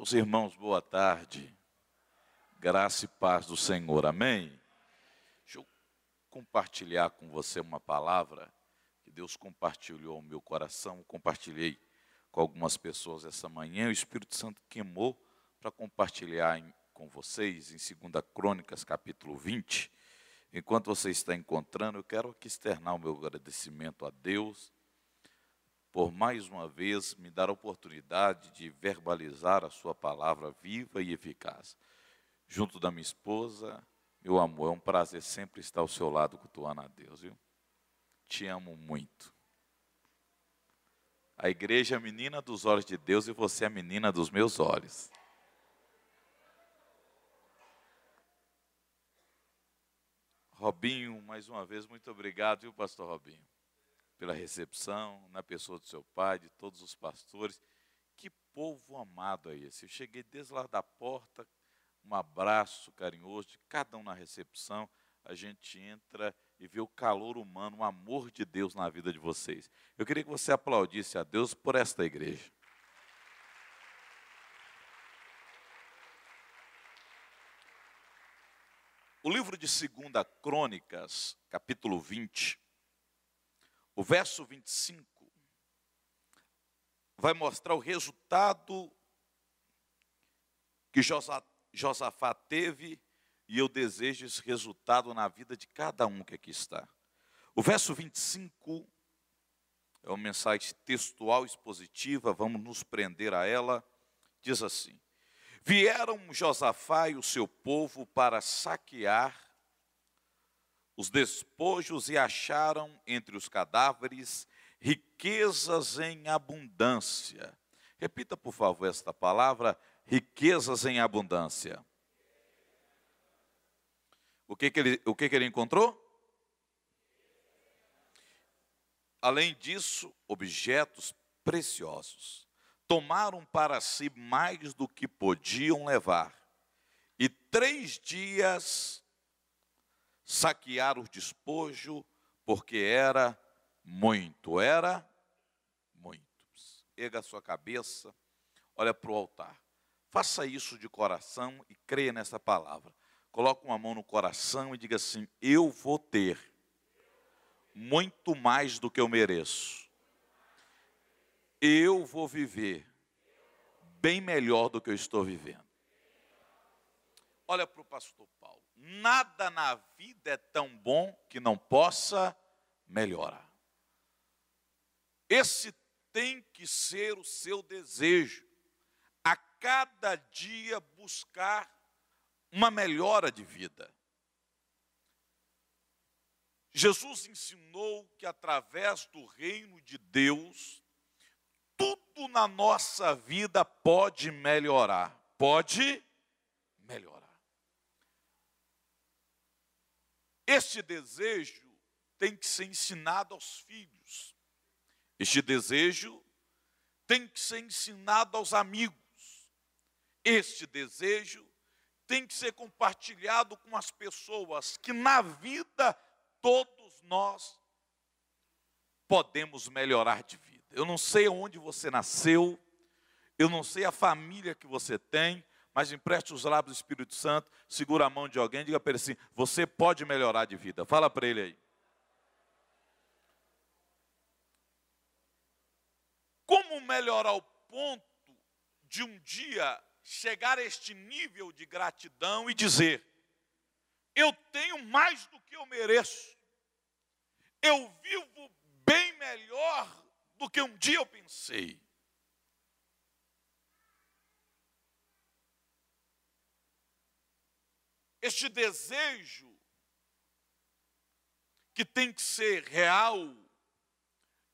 Meus irmãos, boa tarde. Graça e paz do Senhor, amém? Deixa eu compartilhar com você uma palavra que Deus compartilhou ao meu coração. Compartilhei com algumas pessoas essa manhã. O Espírito Santo queimou para compartilhar em, com vocês em 2 Crônicas, capítulo 20. Enquanto você está encontrando, eu quero aqui externar o meu agradecimento a Deus por mais uma vez me dar a oportunidade de verbalizar a sua palavra viva e eficaz. Junto da minha esposa, meu amor, é um prazer sempre estar ao seu lado cultuando a Deus, viu? Te amo muito. A igreja é a menina dos olhos de Deus e você é a menina dos meus olhos. Robinho, mais uma vez, muito obrigado, viu, pastor Robinho? Pela recepção, na pessoa do seu pai, de todos os pastores. Que povo amado é esse? Eu cheguei desde lá da porta, um abraço carinhoso de cada um na recepção. A gente entra e vê o calor humano, o amor de Deus na vida de vocês. Eu queria que você aplaudisse a Deus por esta igreja. O livro de 2 Crônicas, capítulo 20, o verso 25 vai mostrar o resultado que Josafá teve e eu desejo esse resultado na vida de cada um que aqui está. O verso 25 é uma mensagem textual expositiva, vamos nos prender a ela. Diz assim: Vieram Josafá e o seu povo para saquear os despojos e acharam entre os cadáveres riquezas em abundância. Repita, por favor, esta palavra: riquezas em abundância. O que, que, ele, o que, que ele encontrou? Além disso, objetos preciosos. Tomaram para si mais do que podiam levar. E três dias saquear o despojo, porque era muito, era muito. Erga a sua cabeça, olha para o altar. Faça isso de coração e creia nessa palavra. Coloque uma mão no coração e diga assim: Eu vou ter muito mais do que eu mereço. Eu vou viver bem melhor do que eu estou vivendo. Olha para o pastor nada na vida é tão bom que não possa melhorar. Esse tem que ser o seu desejo, a cada dia buscar uma melhora de vida. Jesus ensinou que através do reino de Deus, tudo na nossa vida pode melhorar. Pode melhorar. Este desejo tem que ser ensinado aos filhos. Este desejo tem que ser ensinado aos amigos. Este desejo tem que ser compartilhado com as pessoas que na vida todos nós podemos melhorar de vida. Eu não sei onde você nasceu, eu não sei a família que você tem, mas empreste os lábios do Espírito Santo, segura a mão de alguém, diga para ele assim: você pode melhorar de vida. Fala para ele aí. Como melhorar o ponto de um dia chegar a este nível de gratidão e dizer: eu tenho mais do que eu mereço, eu vivo bem melhor do que um dia eu pensei. Este desejo que tem que ser real,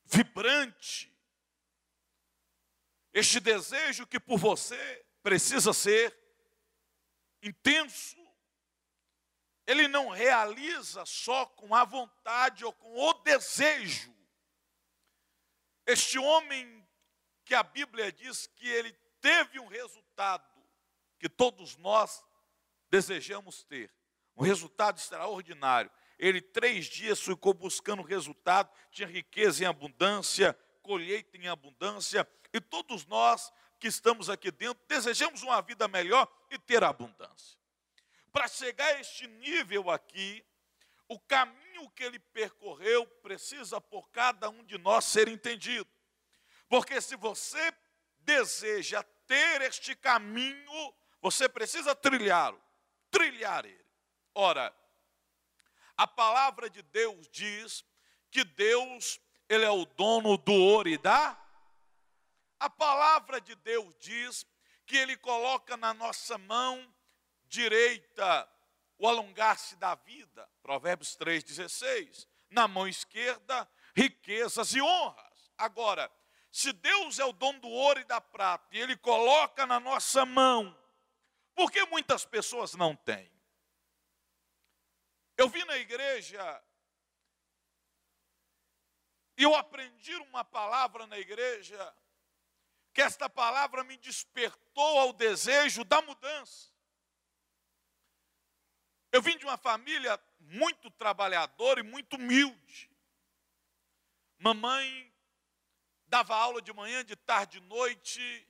vibrante, este desejo que por você precisa ser intenso, ele não realiza só com a vontade ou com o desejo. Este homem que a Bíblia diz que ele teve um resultado que todos nós desejamos ter. Um resultado extraordinário. Ele três dias ficou buscando resultado, tinha riqueza em abundância, colheita em abundância, e todos nós que estamos aqui dentro desejamos uma vida melhor e ter abundância. Para chegar a este nível aqui, o caminho que ele percorreu precisa por cada um de nós ser entendido. Porque se você deseja ter este caminho, você precisa trilhá-lo, trilhar ele. Ora, a palavra de Deus diz que Deus, ele é o dono do ouro e da a palavra de Deus diz que ele coloca na nossa mão direita o alongar-se da vida, Provérbios 3,16. Na mão esquerda, riquezas e honras. Agora, se Deus é o dono do ouro e da prata, e Ele coloca na nossa mão, por que muitas pessoas não têm? Eu vi na igreja, e eu aprendi uma palavra na igreja, que esta palavra me despertou ao desejo da mudança. Eu vim de uma família muito trabalhadora e muito humilde. Mamãe dava aula de manhã, de tarde, de noite,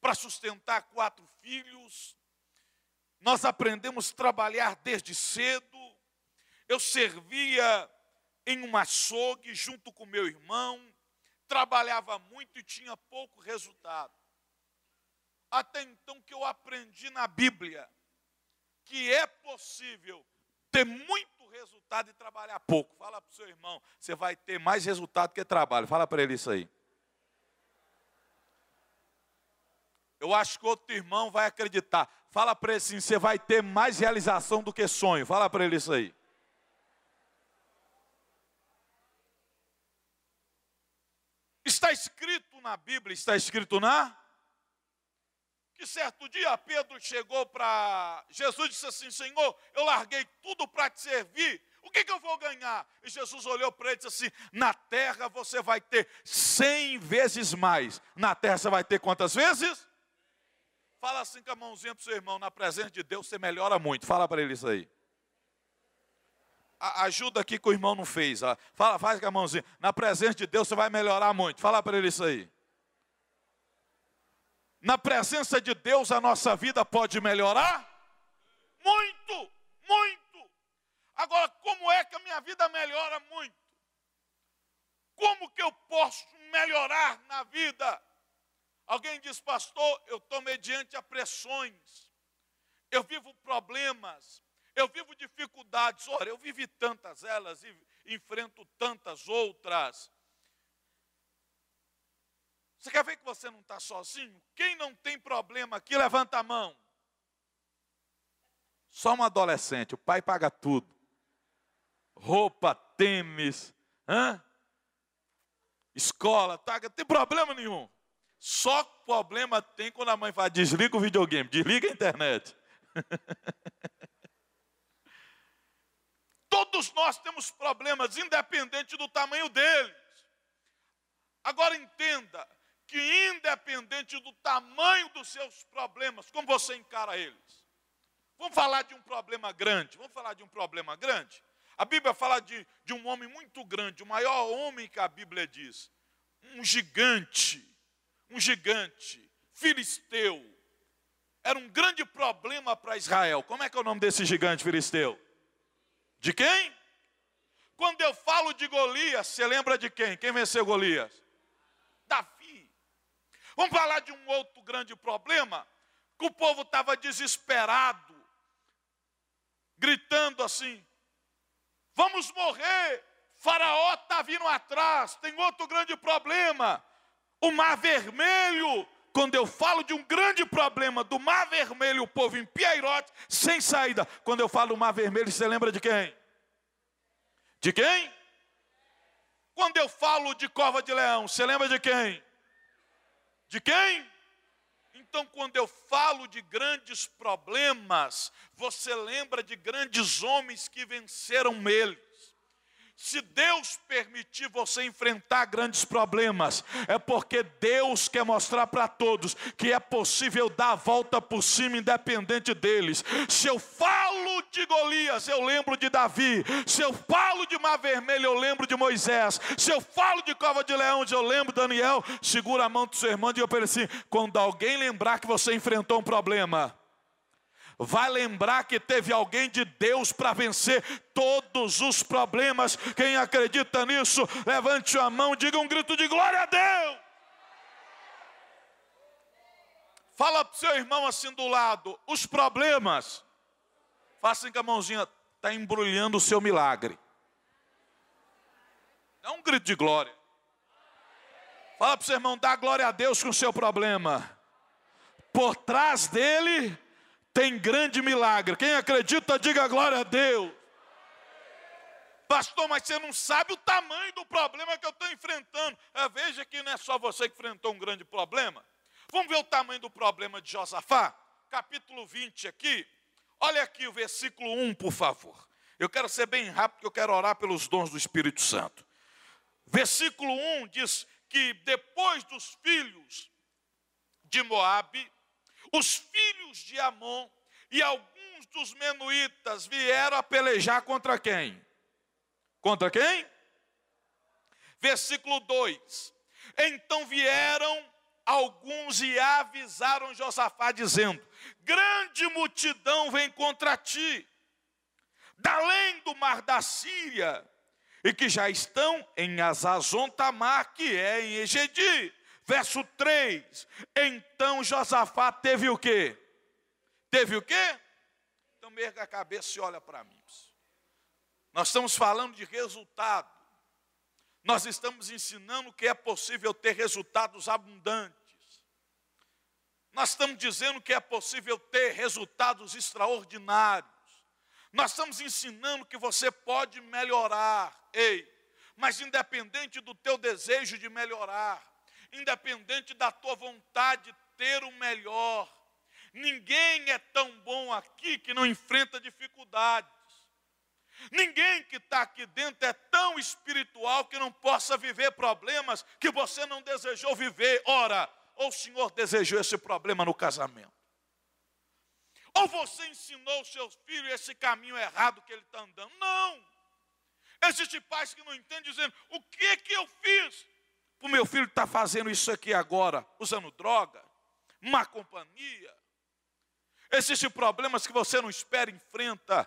para sustentar quatro filhos. Nós aprendemos a trabalhar desde cedo. Eu servia em um açougue junto com meu irmão, trabalhava muito e tinha pouco resultado. Até então que eu aprendi na Bíblia que é possível ter muito resultado e trabalhar pouco. Fala para o seu irmão, você vai ter mais resultado que trabalho. Fala para ele isso aí. Eu acho que outro irmão vai acreditar. Fala para ele assim: você vai ter mais realização do que sonho. Fala para ele isso aí. Está escrito na Bíblia, está escrito na que certo dia Pedro chegou para Jesus e disse assim: Senhor, eu larguei tudo para te servir, o que, que, eu vou ganhar? E Jesus olhou para ele e disse assim: Na terra você vai ter cem vezes mais. Na terra você vai ter quantas vezes? Fala assim com a mãozinha para o seu irmão: Na presença de Deus você melhora muito. Fala para ele isso aí. A, ajuda aqui que o irmão não fez. Fala, faz com a mãozinha. Na presença de Deus você vai melhorar muito. Fala para ele isso aí. Na presença de Deus a nossa vida pode melhorar? Muito, muito. Agora, como é que a minha vida melhora muito? Como que eu posso melhorar na vida? Alguém diz, pastor, eu estou mediante pressões, eu vivo problemas, eu vivo dificuldades. Ora, eu vivi tantas elas e enfrento tantas outras. Você quer ver que você não está sozinho? Quem não tem problema aqui, levanta a mão. Só um adolescente, o pai paga tudo. Roupa, tênis, hã? escola, tá? não tem problema nenhum. Só problema tem quando a mãe fala, desliga o videogame, desliga a internet. Todos nós temos problemas, independente do tamanho deles. Agora entenda, que, independente do tamanho dos seus problemas, como você encara eles. Vamos falar de um problema grande. Vamos falar de um problema grande. A Bíblia fala de, de um homem muito grande, o maior homem que a Bíblia diz. Um gigante, um gigante, filisteu. Era um grande problema para Israel. Como é que é o nome desse gigante filisteu? De quem? Quando eu falo de Golias, você lembra de quem? Quem venceu Golias? Vamos falar de um outro grande problema, que o povo estava desesperado, gritando assim: vamos morrer, Faraó está vindo atrás, tem outro grande problema, o Mar Vermelho. Quando eu falo de um grande problema do Mar Vermelho, o povo em Piairote, sem saída. Quando eu falo do Mar Vermelho, você lembra de quem? De quem? Quando eu falo de cova de leão, você lembra de quem? De quem? Então, quando eu falo de grandes problemas, você lembra de grandes homens que venceram eles. Se Deus permitir você enfrentar grandes problemas, é porque Deus quer mostrar para todos que é possível dar a volta por cima, independente deles. Se eu falo de Golias, eu lembro de Davi. Se eu falo de Mar Vermelho, eu lembro de Moisés. Se eu falo de Cova de Leão, eu lembro de Daniel. Segura a mão do seu irmão e diga para assim: quando alguém lembrar que você enfrentou um problema, vai lembrar que teve alguém de Deus para vencer todos os problemas. Quem acredita nisso, levante a mão, diga um grito de glória a Deus. Fala para o seu irmão assim do lado, os problemas, faça com a mãozinha, está embrulhando o seu milagre. Dá um grito de glória. Fala para o seu irmão, dá glória a Deus com o seu problema. Por trás dele tem grande milagre. Quem acredita, diga glória a Deus. Pastor, mas você não sabe o tamanho do problema que eu estou enfrentando. É, veja que não é só você que enfrentou um grande problema. Vamos ver o tamanho do problema de Josafá? Capítulo 20 aqui. Olha aqui o versículo 1, por favor. Eu quero ser bem rápido, porque eu quero orar pelos dons do Espírito Santo. Versículo 1 diz que depois dos filhos de Moabe, os filhos de Amon e alguns dos menuítas vieram a pelejar contra quem? Contra quem? Versículo 2: Então vieram alguns e avisaram Josafá, dizendo: Grande multidão vem contra ti, da além do mar da Síria, e que já estão em Azazon Tamar, que é em Egedi. Verso 3: Então Josafá teve o quê? Teve o quê? Então merga a cabeça e olha para mim. Nós estamos falando de resultado. Nós estamos ensinando que é possível ter resultados abundantes. Nós estamos dizendo que é possível ter resultados extraordinários. Nós estamos ensinando que você pode melhorar. Ei, mas independente do teu desejo de melhorar, independente da tua vontade de ter o melhor. Ninguém é tão bom aqui que não enfrenta dificuldades. Ninguém que está aqui dentro é tão espiritual que não possa viver problemas que você não desejou viver. Ora, ou o Senhor desejou esse problema no casamento? Ou você ensinou o seu filho esse caminho errado que ele está andando? Não! Existem pais que não entendem, dizendo: o que que eu fiz? O meu filho está fazendo isso aqui agora, usando droga, má companhia. Existem problemas que você não espera, enfrenta.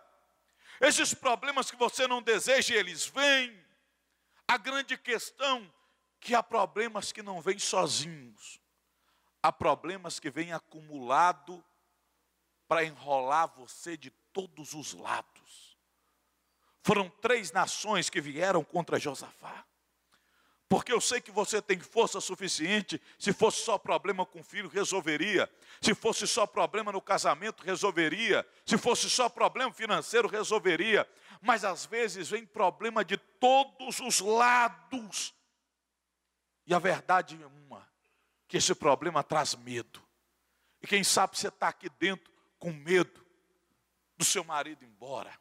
Esses problemas que você não deseja, eles vêm. A grande questão que há problemas que não vêm sozinhos. Há problemas que vêm acumulado para enrolar você de todos os lados. Foram três nações que vieram contra Josafá. Porque eu sei que você tem força suficiente. Se fosse só problema com o filho, resolveria. Se fosse só problema no casamento, resolveria. Se fosse só problema financeiro, resolveria. Mas às vezes vem problema de todos os lados. E a verdade é uma: que esse problema traz medo. E quem sabe você está aqui dentro com medo do seu marido ir embora,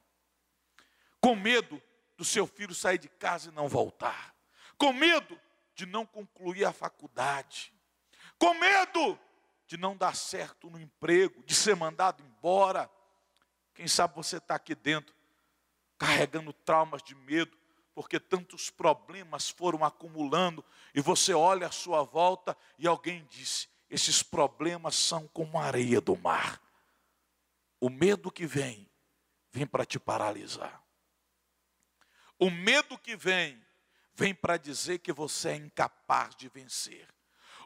com medo do seu filho sair de casa e não voltar com medo de não concluir a faculdade, com medo de não dar certo no emprego, de ser mandado embora. Quem sabe você está aqui dentro, carregando traumas de medo, porque tantos problemas foram acumulando, e você olha à sua volta e alguém disse: esses problemas são como a areia do mar. O medo que vem, vem para te paralisar. O medo que vem, vem para dizer que você é incapaz de vencer.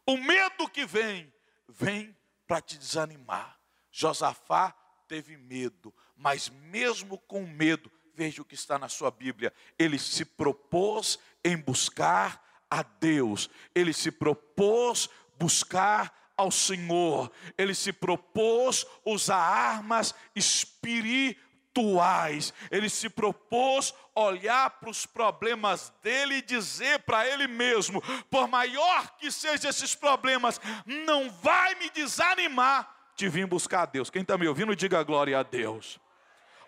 O medo que vem, vem para te desanimar. Josafá teve medo, mas mesmo com medo, veja o que está na sua Bíblia, ele se propôs em buscar a Deus, ele se propôs buscar ao Senhor, ele se propôs usar armas espirituais espirituais. Ele se propôs olhar para os problemas dele e dizer para ele mesmo: por maior que sejam esses problemas, não vai me desanimar de vir buscar a Deus. Quem está me ouvindo, diga glória a Deus.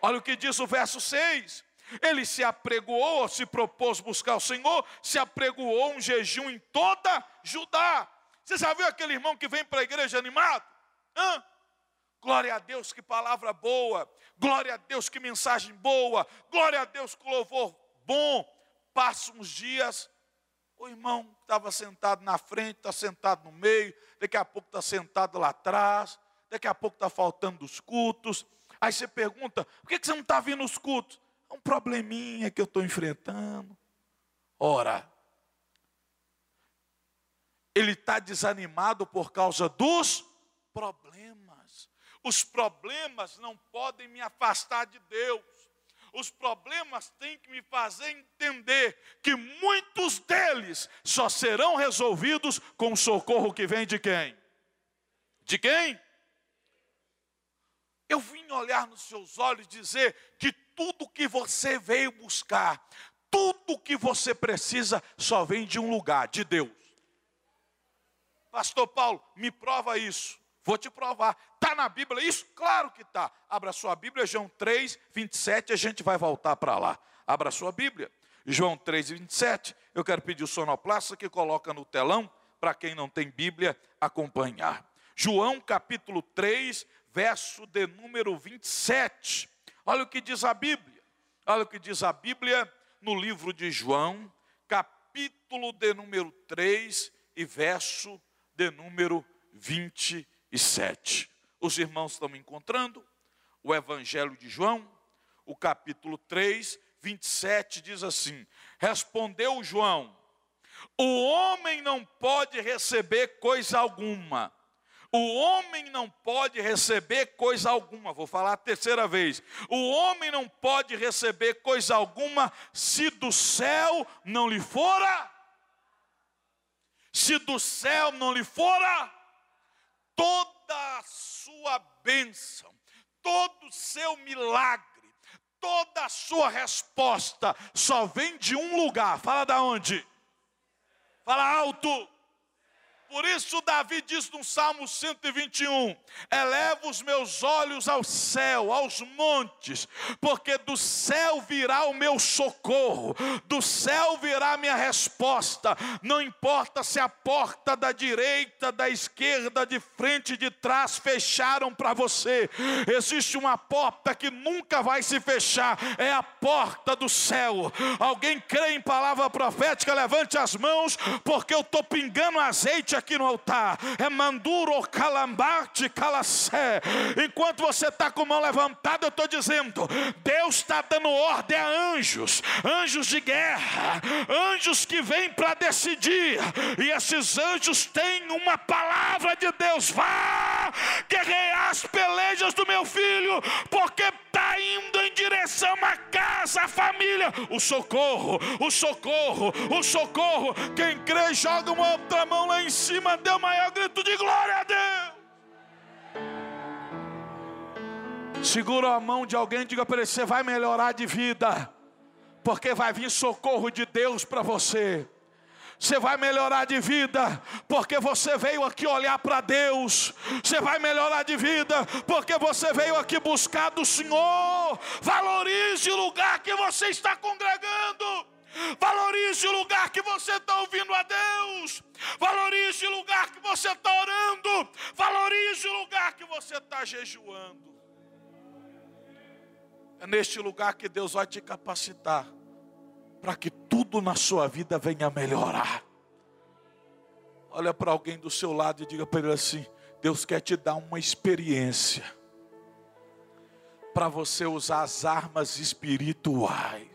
Olha o que diz o verso 6. Ele se apregoou, se propôs buscar o Senhor, se apregoou um jejum em toda Judá. Você já viu aquele irmão que vem para a igreja animado? Hã? Glória a Deus, que palavra boa. Glória a Deus, que mensagem boa. Glória a Deus, que louvor bom. Passa uns dias, o irmão estava sentado na frente, está sentado no meio, daqui a pouco está sentado lá atrás, daqui a pouco está faltando dos cultos. Aí você pergunta: por que você não está vindo nos cultos? É um probleminha que eu estou enfrentando. Ora, ele está desanimado por causa dos problemas. Os problemas não podem me afastar de Deus. Os problemas têm que me fazer entender que muitos deles só serão resolvidos com o socorro que vem de quem? De quem? Eu vim olhar nos seus olhos e dizer que tudo que você veio buscar, tudo que você precisa, só vem de um lugar, de Deus. Pastor Paulo, me prova isso. Vou te provar. Está na Bíblia isso? Claro que está. Abra sua Bíblia, João 3, 27, a gente vai voltar para lá. Abra sua Bíblia. João 3, 27. Eu quero pedir o sonoplasta que coloca no telão, para quem não tem Bíblia, acompanhar. João capítulo 3, verso de número 27. Olha o que diz a Bíblia. Olha o que diz a Bíblia no livro de João, capítulo de número 3 e verso de número 27 e 7. Os irmãos estão encontrando o Evangelho de João, o capítulo 3, 27 diz assim: Respondeu João: O homem não pode receber coisa alguma. O homem não pode receber coisa alguma. Vou falar a terceira vez. O homem não pode receber coisa alguma se do céu não lhe fora. Se do céu não lhe fora toda a sua bênção, todo o seu milagre, toda a sua resposta só vem de um lugar. Fala da onde? Fala alto. Por isso, Davi diz no Salmo 121: Eleva os meus olhos ao céu, aos montes, porque do céu virá o meu socorro, do céu virá a minha resposta. Não importa se a porta da direita, da esquerda, de frente, de trás fecharam para você, existe uma porta que nunca vai se fechar, é a porta do céu. Alguém crê em palavra profética? Levante as mãos, porque eu estou pingando azeite aqui no altar. É manduro, calambarte, calacé. Enquanto você está com a mão levantada, eu estou dizendo: Deus está dando ordem a anjos, anjos de guerra, anjos que vêm para decidir. E esses anjos têm uma palavra de Deus: vá guerrear as pelejas do meu filho, porque está indo em direção à casa, à família. O socorro, o socorro, o socorro. Quem crê, joga uma outra mão lá em cima, dê o maior grito de glória a Deus. Segura a mão de alguém e diga para ele: você vai melhorar de vida, porque vai vir socorro de Deus para você você vai melhorar de vida, porque você veio aqui olhar para Deus, você vai melhorar de vida, porque você veio aqui buscar do Senhor. Valorize o lugar que você está congregando. Valorize o lugar que você está ouvindo a Deus. Valorize o lugar que você está orando. Valorize o lugar que você está jejuando. É neste lugar que Deus vai te capacitar para que tudo na sua vida venha melhorar. Olha para alguém do seu lado e diga para ele assim: Deus quer te dar uma experiência para você usar as armas espirituais.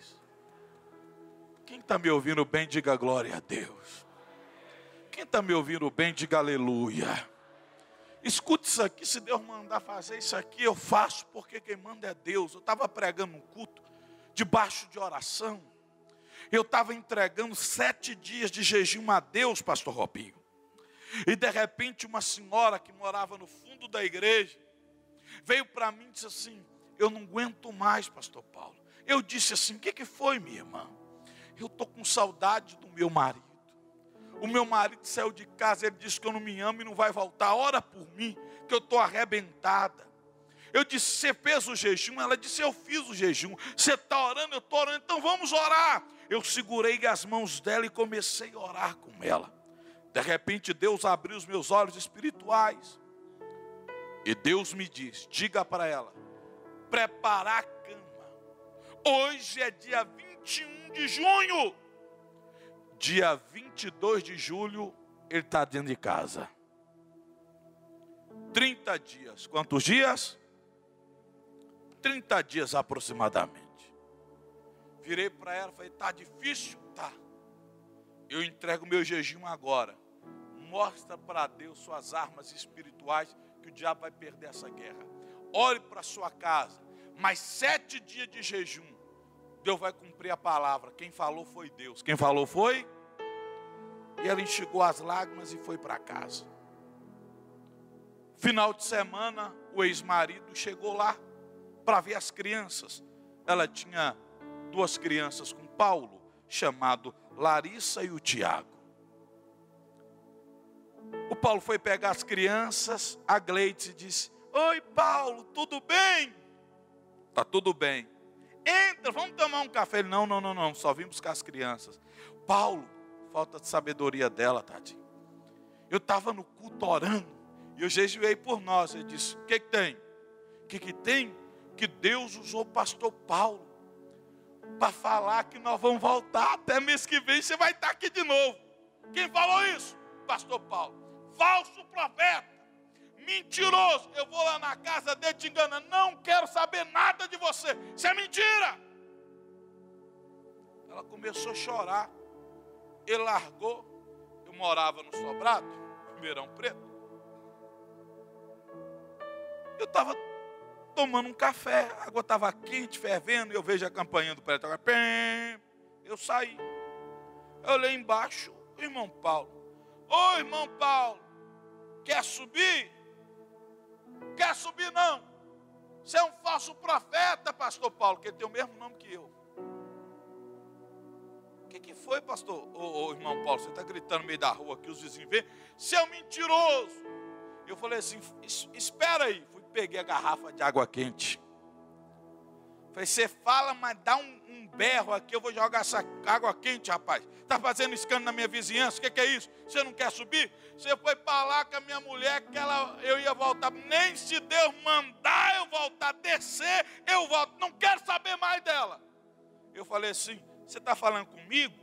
Quem está me ouvindo bem, diga glória a Deus. Quem está me ouvindo bem, diga aleluia. Escute isso aqui, se Deus mandar fazer isso aqui, eu faço, porque quem manda é Deus. Eu estava pregando um culto, debaixo de oração. Eu estava entregando sete dias de jejum a Deus, pastor Robinho. E de repente uma senhora que morava no fundo da igreja veio para mim e disse assim: Eu não aguento mais, pastor Paulo. Eu disse assim: O que, que foi, minha irmã? Eu estou com saudade do meu marido. O meu marido saiu de casa, ele disse que eu não me amo e não vai voltar. Ora por mim, que eu estou arrebentada. Eu disse: Você fez o jejum? Ela disse: Eu fiz o jejum. Você está orando? Eu estou orando. Então vamos orar eu segurei as mãos dela e comecei a orar com ela. De repente, Deus abriu os meus olhos espirituais. E Deus me diz: diga para ela, preparar a cama. Hoje é dia 21 de junho. Dia 22 de julho, ele está dentro de casa. 30 dias. Quantos dias? 30 dias aproximadamente. Virei para ela e falei: está difícil? Tá. Eu entrego meu jejum agora. Mostra para Deus suas armas espirituais, que o diabo vai perder essa guerra. Olhe para sua casa. Mais sete dias de jejum. Deus vai cumprir a palavra. Quem falou foi Deus. Quem falou foi? E ela enxugou as lágrimas e foi para casa. Final de semana, o ex-marido chegou lá para ver as crianças. Ela tinha duas crianças com Paulo, chamado Larissa e o Tiago. O Paulo foi pegar as crianças, a Gleide disse: Oi, Paulo, tudo bem? Tá tudo bem. Entra, vamos tomar um café. Ele, não, não, não, não, só vim buscar as crianças. Paulo, falta de sabedoria dela, tadinho. Eu estava no culto orando, e eu jejuei por nós. Ele disse: O que, que tem? O que, que tem? Que Deus usou o pastor Paulo para falar que nós vamos voltar até mês que vem, você vai estar aqui de novo. Quem falou isso? Pastor Paulo. Falso profeta, mentiroso. Eu vou lá na casa dele te enganando. Não quero saber nada de você. Isso é mentira. Ela começou a chorar. Ele largou. Eu morava no Sobrado, Ribeirão Preto. Eu estava tomando um café, a água estava quente, fervendo, eu vejo a campainha do prédio. Eu saí. Eu olhei embaixo, o irmão Paulo. Ô irmão Paulo, quer subir? Quer subir não? Você é um falso profeta, pastor Paulo, que ele tem o mesmo nome que eu. O que, que foi, pastor? Ô, ô irmão Paulo, você está gritando no meio da rua aqui, os vizinhos vêm. Você é um mentiroso. Eu falei assim: espera aí peguei a garrafa de água quente. Falei, você fala, mas dá um, um, berro aqui, eu vou jogar essa água quente, rapaz. Está fazendo escândalo na minha vizinhança, o que, que, é isso? Você não quer subir? Você foi para lá com a minha mulher que ela, eu ia voltar. Nem se Deus mandar eu voltar, descer, eu volto. Não quero saber mais dela. Eu falei assim, você está falando comigo?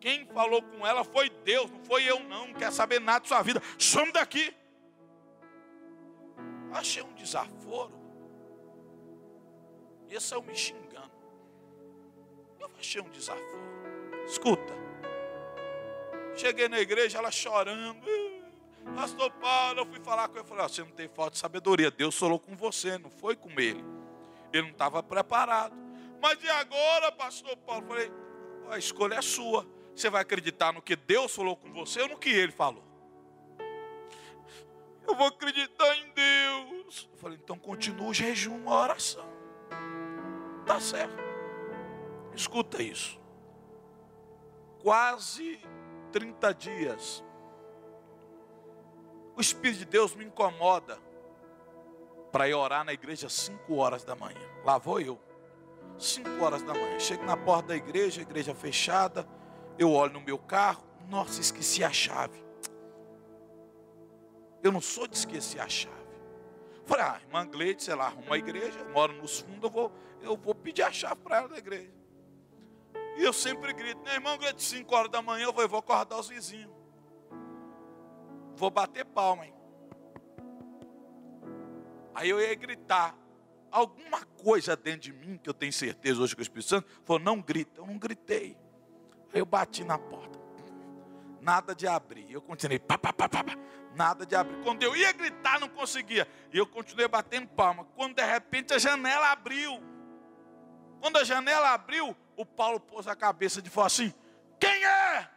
Quem falou com ela foi Deus, não foi eu não, não quer saber nada de sua vida. Some daqui achei um desaforo. Esse é o me xingando. Eu achei um desaforo. Escuta. Cheguei na igreja, ela chorando. Pastor Paulo, eu fui falar com ele. Eu falei: Você não tem falta de sabedoria. Deus falou com você, não foi com ele. Ele não estava preparado. Mas e agora, Pastor Paulo? Eu falei: A escolha é sua. Você vai acreditar no que Deus falou com você ou no que ele falou? Eu vou acreditar em Deus. Eu falei, então continua o jejum, a oração. Tá certo. Escuta isso. Quase 30 dias. O Espírito de Deus me incomoda para ir orar na igreja às 5 horas da manhã. Lá vou eu. 5 horas da manhã. Chego na porta da igreja, igreja fechada. Eu olho no meu carro. Nossa, esqueci a chave. Eu não sou de esquecer a chave. Falei, ah, irmã Gleide, sei lá, arruma a igreja, eu moro nos fundos, eu vou, eu vou pedir a chave para ela da igreja. E eu sempre grito, minha irmã Gleide, 5 horas da manhã eu vou, eu vou acordar os vizinhos. Vou bater palma, hein? Aí eu ia gritar. Alguma coisa dentro de mim, que eu tenho certeza hoje que o Espírito Santo, falou, não grita. Eu não gritei. Aí eu bati na porta. Nada de abrir. Eu continuei, pá, pá, pá, pá, nada de abrir. Quando eu ia gritar, não conseguia. E eu continuei batendo palma. Quando de repente a janela abriu. Quando a janela abriu, o Paulo pôs a cabeça de fora assim: Quem é?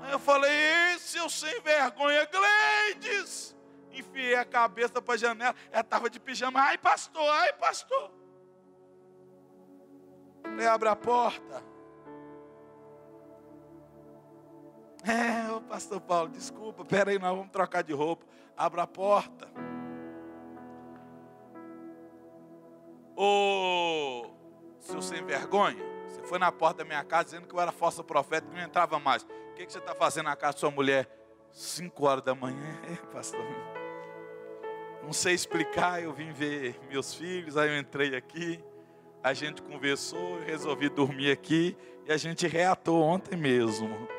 Aí eu falei: Esse eu sem vergonha, Gleides. Enfiei a cabeça para a janela. Ela estava de pijama. Ai, pastor, ai, pastor. Falei: Abre a porta. É, ô pastor Paulo, desculpa, peraí, nós vamos trocar de roupa. Abra a porta. Ô, seu sem vergonha, você foi na porta da minha casa dizendo que eu era falso profeta, que não entrava mais. O que, que você está fazendo na casa da sua mulher? 5 horas da manhã, é, pastor. Não sei explicar, eu vim ver meus filhos, aí eu entrei aqui, a gente conversou, resolvi dormir aqui e a gente reatou ontem mesmo.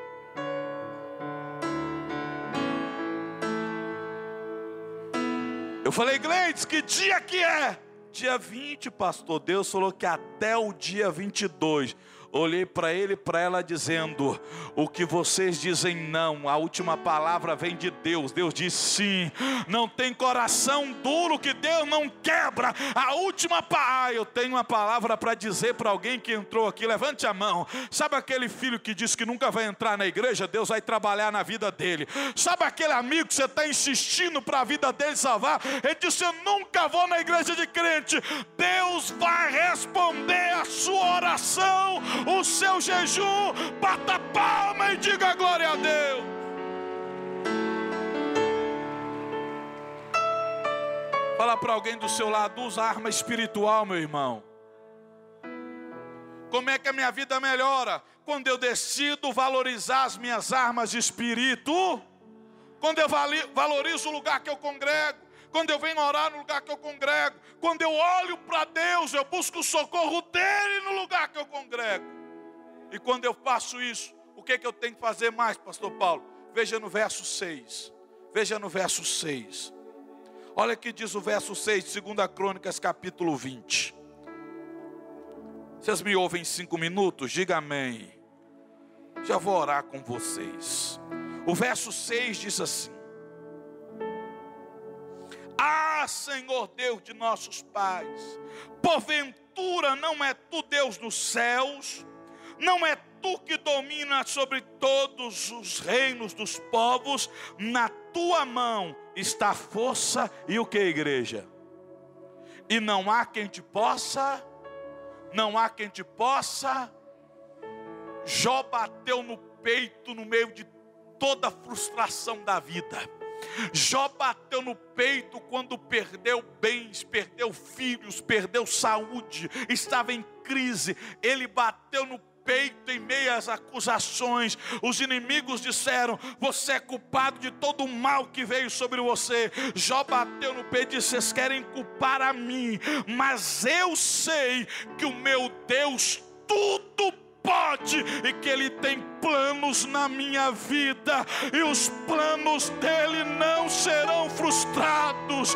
Eu falei, Gleides, que dia que é? Dia 20, pastor. Deus falou que até o dia 22 olhei para ele e para ela dizendo: O que vocês dizem não, a última palavra vem de Deus. Deus diz sim. Não tem coração duro que Deus não quebra. A última palavra. Ah, eu tenho uma palavra para dizer para alguém que entrou aqui. Levante a mão. Sabe aquele filho que diz que nunca vai entrar na igreja? Deus vai trabalhar na vida dele. Sabe aquele amigo que você está insistindo para a vida dele salvar? Ele disse: Eu nunca vou na igreja de crente. Deus vai responder a sua oração o seu jejum, bata palma e diga glória a Deus. Fala para alguém do seu lado, usa arma espiritual, meu irmão. Como é que a minha vida melhora? Quando eu decido valorizar as minhas armas de espírito, quando eu valorizo o lugar que eu congrego, quando eu venho orar no lugar que eu congrego, quando eu olho para Deus, eu busco o socorro dele no lugar que eu congrego. E quando eu faço isso, o que, é que eu tenho que fazer mais, Pastor Paulo? Veja no verso 6. Veja no verso 6. Olha que diz o verso 6 de 2 Crônicas, capítulo 20. Vocês me ouvem cinco minutos? Diga amém. Já vou orar com vocês. O verso 6 diz assim: Ah, Senhor Deus de nossos pais, porventura não é tu Deus nos céus, não é tu que domina sobre todos os reinos dos povos, na tua mão está a força e o que, igreja? E não há quem te possa, não há quem te possa. Jó bateu no peito no meio de toda a frustração da vida. Jó bateu no peito quando perdeu bens, perdeu filhos, perdeu saúde, estava em crise. Ele bateu no peito em meio às acusações. Os inimigos disseram: Você é culpado de todo o mal que veio sobre você. Jó bateu no peito e disse: Vocês querem culpar a mim, mas eu sei que o meu Deus tudo pode e que Ele tem planos na minha vida e os planos dele não serão frustrados.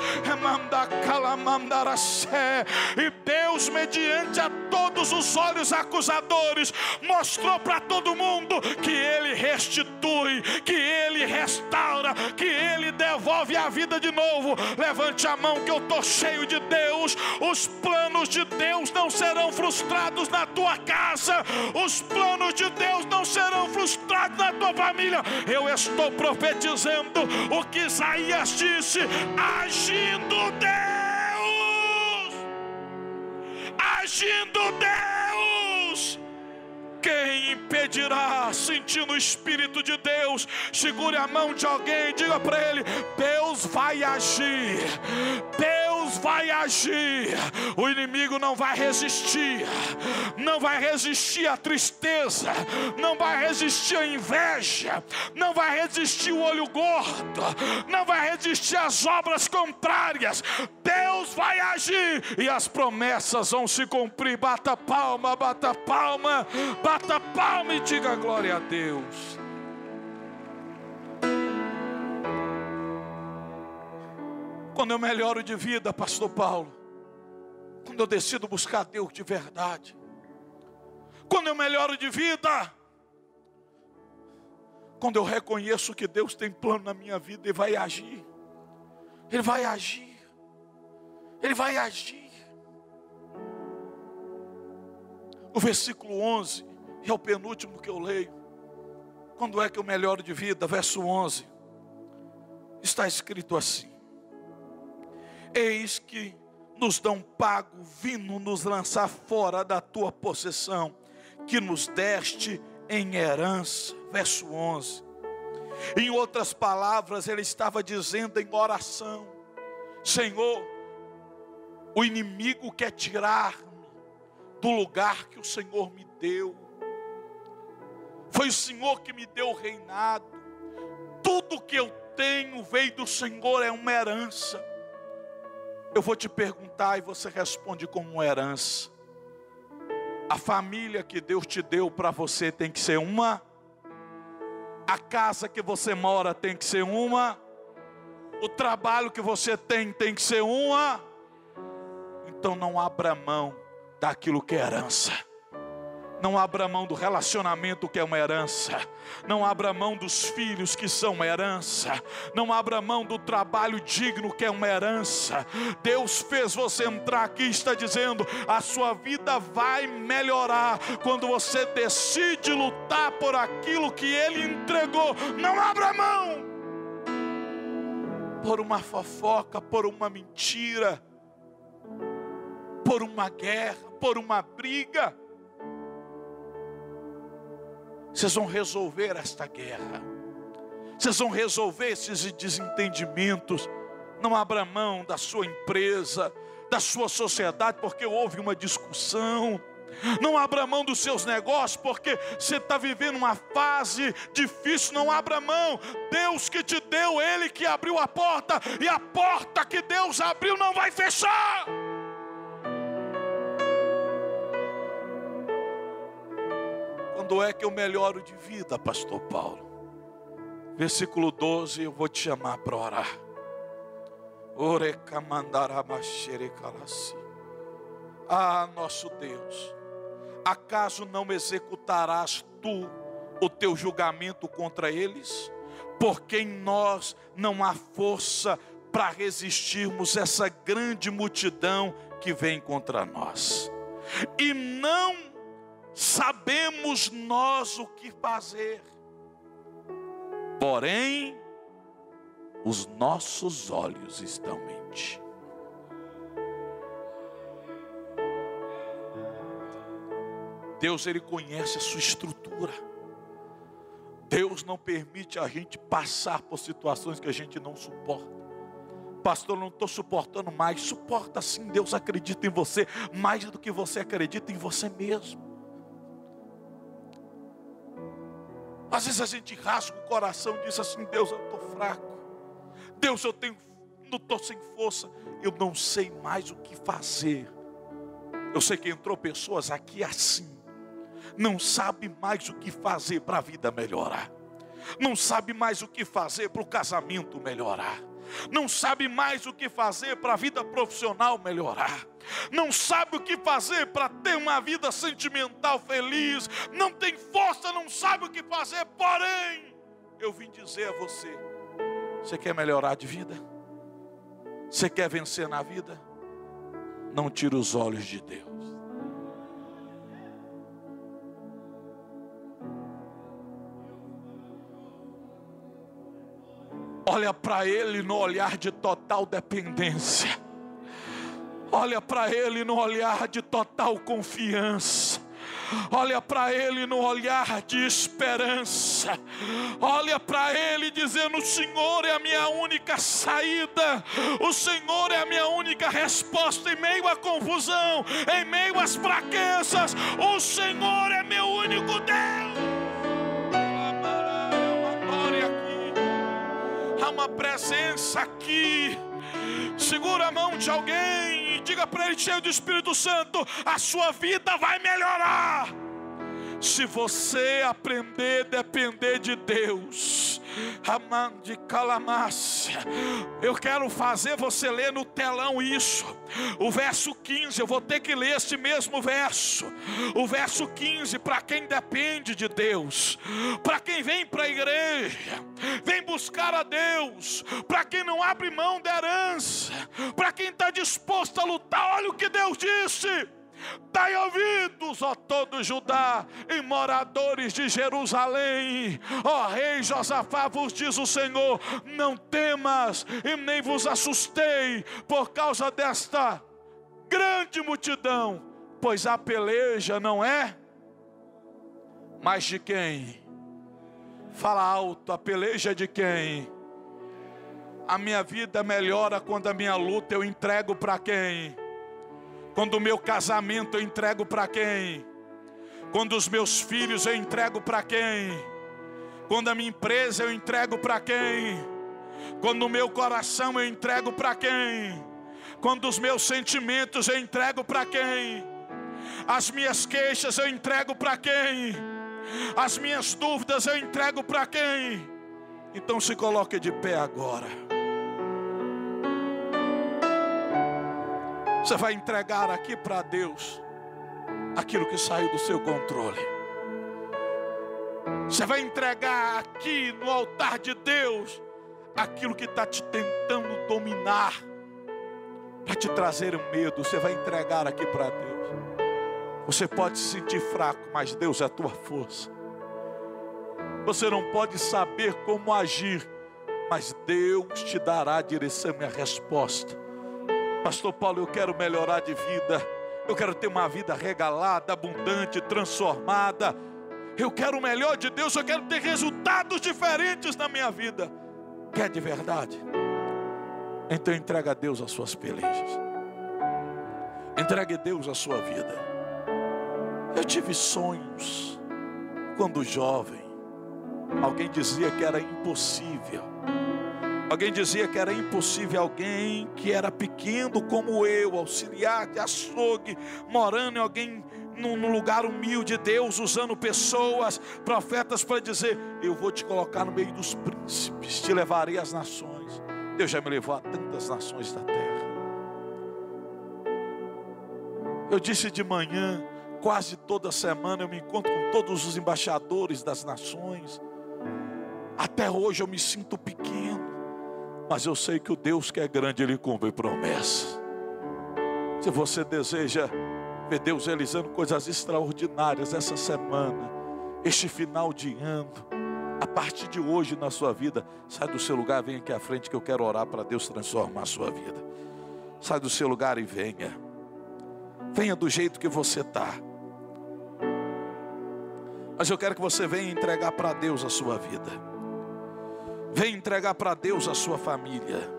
E Deus, mediante a todos os olhos acusadores, mostrou para todo mundo que Ele restitui, que Ele restaura, que Ele devolve a vida de novo. Levante a mão que eu estou cheio de Deus. Os planos de Deus não serão frustrados na tua casa, os planos de Deus não serão serão frustrados na tua família. Eu estou profetizando o que Isaías disse: agindo Deus, agindo Deus. Quem impedirá sentindo o Espírito de Deus? Segure a mão de alguém e diga para ele: Deus vai agir. Deus vai agir. O inimigo não vai resistir. Não vai resistir à tristeza. Não vai resistir à inveja. Não vai resistir o olho gordo. Não vai resistir às obras contrárias. Deus vai agir e as promessas vão se cumprir. Bata palma, bata palma. Bata palma e diga glória a Deus. Quando eu melhoro de vida, Pastor Paulo, quando eu decido buscar Deus de verdade, quando eu melhoro de vida, quando eu reconheço que Deus tem plano na minha vida e vai agir, Ele vai agir, Ele vai agir. O versículo 11 e é o penúltimo que eu leio. Quando é que eu melhoro de vida? Verso 11. Está escrito assim: Eis que nos dão pago, vindo nos lançar fora da tua possessão, que nos deste em herança. Verso 11. Em outras palavras, ele estava dizendo em oração: Senhor, o inimigo quer tirar-me do lugar que o Senhor me deu. Foi o Senhor que me deu o reinado. Tudo que eu tenho veio do Senhor, é uma herança. Eu vou te perguntar e você responde como herança. A família que Deus te deu para você tem que ser uma. A casa que você mora tem que ser uma. O trabalho que você tem tem que ser uma. Então não abra mão daquilo que é herança. Não abra mão do relacionamento que é uma herança. Não abra mão dos filhos que são uma herança. Não abra mão do trabalho digno que é uma herança. Deus fez você entrar aqui está dizendo: a sua vida vai melhorar quando você decide lutar por aquilo que Ele entregou. Não abra mão por uma fofoca, por uma mentira, por uma guerra, por uma briga. Vocês vão resolver esta guerra. Vocês vão resolver esses desentendimentos. Não abra mão da sua empresa, da sua sociedade, porque houve uma discussão. Não abra mão dos seus negócios, porque você está vivendo uma fase difícil. Não abra mão. Deus que te deu, Ele que abriu a porta, e a porta que Deus abriu não vai fechar. Quando é que eu melhoro de vida, Pastor Paulo? Versículo 12, eu vou te chamar para orar. Ah, nosso Deus, acaso não executarás tu o teu julgamento contra eles? Porque em nós não há força para resistirmos essa grande multidão que vem contra nós. E não sabemos nós o que fazer, porém, os nossos olhos estão em ti. Deus, Ele conhece a sua estrutura. Deus não permite a gente passar por situações que a gente não suporta. Pastor, não estou suportando mais. Suporta sim, Deus acredita em você mais do que você acredita em você mesmo. Às vezes a gente rasga o coração e diz assim: Deus, eu estou fraco. Deus, eu tenho, não estou sem força. Eu não sei mais o que fazer. Eu sei que entrou pessoas aqui assim, não sabe mais o que fazer para a vida melhorar, não sabe mais o que fazer para o casamento melhorar não sabe mais o que fazer para a vida profissional melhorar, não sabe o que fazer para ter uma vida sentimental feliz, não tem força, não sabe o que fazer, porém, eu vim dizer a você: você quer melhorar de vida? Você quer vencer na vida? Não tire os olhos de Deus. Olha para Ele no olhar de total dependência. Olha para Ele no olhar de total confiança. Olha para Ele no olhar de esperança. Olha para Ele dizendo: O Senhor é a minha única saída. O Senhor é a minha única resposta em meio à confusão, em meio às fraquezas. O Senhor é meu único Deus. Uma presença aqui. Segura a mão de alguém e diga para ele, cheio do Espírito Santo: a sua vida vai melhorar. Se você aprender a depender de Deus, de calamácia, eu quero fazer você ler no telão isso. O verso 15, eu vou ter que ler este mesmo verso. O verso 15, para quem depende de Deus, para quem vem para a igreja, vem buscar a Deus, para quem não abre mão da herança, para quem está disposto a lutar, olha o que Deus disse. Dai ouvidos, ó todo Judá, e moradores de Jerusalém, ó rei Josafá, vos diz o Senhor: não temas e nem vos assustei por causa desta grande multidão, pois a peleja não é mas de quem? Fala alto, a peleja é de quem? A minha vida melhora quando a minha luta eu entrego para quem? Quando o meu casamento eu entrego para quem? Quando os meus filhos eu entrego para quem? Quando a minha empresa eu entrego para quem? Quando o meu coração eu entrego para quem? Quando os meus sentimentos eu entrego para quem? As minhas queixas eu entrego para quem? As minhas dúvidas eu entrego para quem? Então se coloque de pé agora. Você vai entregar aqui para Deus aquilo que saiu do seu controle. Você vai entregar aqui no altar de Deus aquilo que está te tentando dominar, para te trazer medo. Você vai entregar aqui para Deus. Você pode se sentir fraco, mas Deus é a tua força. Você não pode saber como agir, mas Deus te dará a direção e a resposta. Pastor Paulo, eu quero melhorar de vida. Eu quero ter uma vida regalada, abundante, transformada. Eu quero o melhor de Deus, eu quero ter resultados diferentes na minha vida. Quer de verdade? Então entrega a Deus as suas pelejas. Entregue a Deus a sua vida. Eu tive sonhos quando jovem. Alguém dizia que era impossível. Alguém dizia que era impossível alguém que era pequeno como eu, auxiliar de açougue, morando em alguém num lugar humilde, Deus usando pessoas, profetas para dizer: Eu vou te colocar no meio dos príncipes, te levarei às nações. Deus já me levou a tantas nações da terra. Eu disse de manhã, quase toda semana eu me encontro com todos os embaixadores das nações. Até hoje eu me sinto pequeno, mas eu sei que o Deus que é grande, Ele cumpre promessas. Se você deseja ver Deus realizando coisas extraordinárias essa semana, este final de ano, a partir de hoje na sua vida, sai do seu lugar, vem aqui à frente que eu quero orar para Deus transformar a sua vida. Sai do seu lugar e venha. Venha do jeito que você está. Mas eu quero que você venha entregar para Deus a sua vida. Vem entregar para Deus a sua família.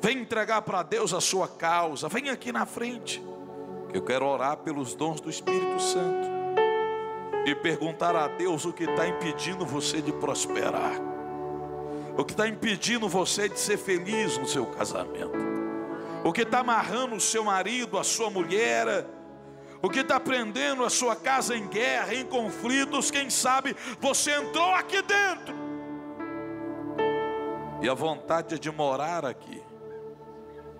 Vem entregar para Deus a sua causa. Vem aqui na frente. Eu quero orar pelos dons do Espírito Santo. E perguntar a Deus o que está impedindo você de prosperar. O que está impedindo você de ser feliz no seu casamento. O que está amarrando o seu marido, a sua mulher. O que está prendendo a sua casa em guerra, em conflitos. Quem sabe você entrou aqui dentro e a vontade é de morar aqui.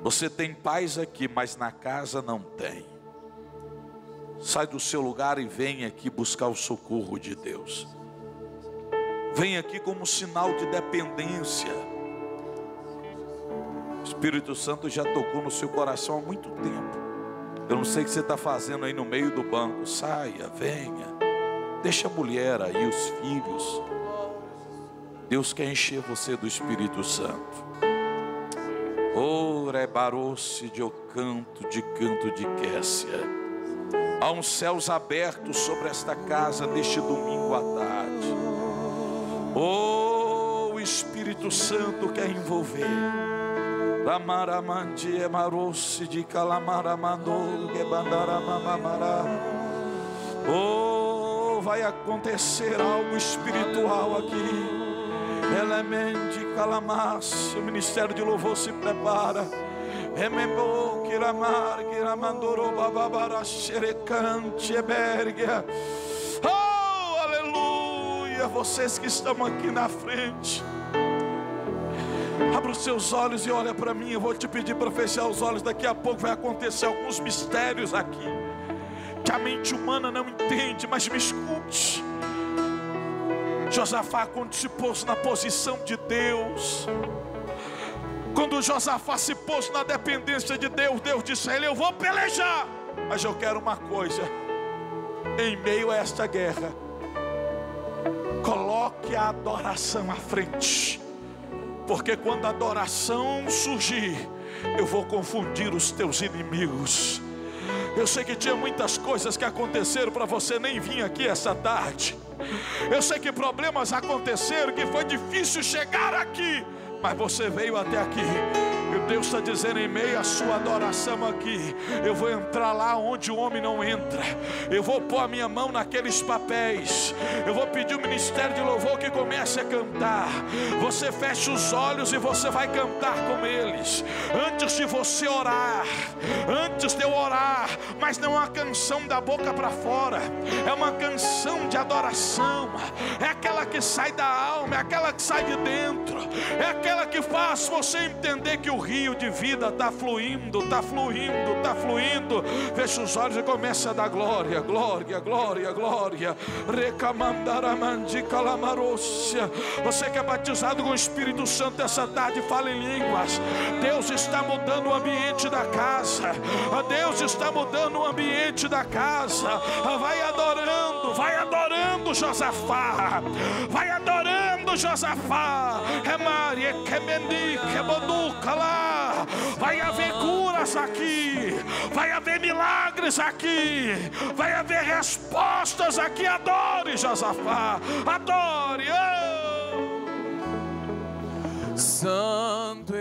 Você tem paz aqui, mas na casa não tem. Sai do seu lugar e vem aqui buscar o socorro de Deus. Vem aqui como sinal de dependência. O Espírito Santo já tocou no seu coração há muito tempo. Eu não sei o que você está fazendo aí no meio do banco. Saia, venha. Deixa a mulher aí, os filhos. Deus quer encher você do Espírito Santo. Ora baroce de o canto de canto de Quécia. Há uns céus abertos sobre esta casa neste domingo à tarde. Oh, o Espírito Santo quer envolver. Ramaramandi emaroce de calamaramandou, gebandaramamamara. Oh, vai acontecer algo espiritual aqui. Elemente calamas, o ministério de louvor se prepara. Remembo kiramar, kiramandoro bababara xerecante ebergia. Oh, aleluia! Vocês que estão aqui na frente. Abra os seus olhos e olha para mim. Eu vou te pedir para fechar os olhos. Daqui a pouco vai acontecer alguns mistérios aqui. Que a mente humana não entende, mas me escute. Josafá, quando se pôs na posição de Deus, quando Josafá se pôs na dependência de Deus, Deus disse a ele: Eu vou pelejar, mas eu quero uma coisa, em meio a esta guerra, coloque a adoração à frente, porque quando a adoração surgir, eu vou confundir os teus inimigos. Eu sei que tinha muitas coisas que aconteceram para você nem vir aqui essa tarde. Eu sei que problemas aconteceram, que foi difícil chegar aqui, mas você veio até aqui. Deus está dizendo em meio à sua adoração aqui: eu vou entrar lá onde o homem não entra, eu vou pôr a minha mão naqueles papéis, eu vou pedir o ministério de louvor que comece a cantar. Você fecha os olhos e você vai cantar com eles. Antes de você orar, antes de eu orar, mas não é uma canção da boca para fora, é uma canção de adoração, é aquela que sai da alma, é aquela que sai de dentro, é aquela que faz você entender que o rio de vida está fluindo, está fluindo, está fluindo. Fecha os olhos e começa a dar glória, glória, glória, glória. Recamandaramandicalamárcia. Você que é batizado com o Espírito Santo essa tarde, fala em línguas. Deus está mudando o ambiente da casa. Deus está mudando o ambiente da casa. Vai adorando, vai adorando Josafá. Vai adorando Josafá. É boduca lá. Vai haver curas aqui. Vai haver milagres aqui. Vai haver respostas aqui. Adore Josafá. Adore. Oh. Santo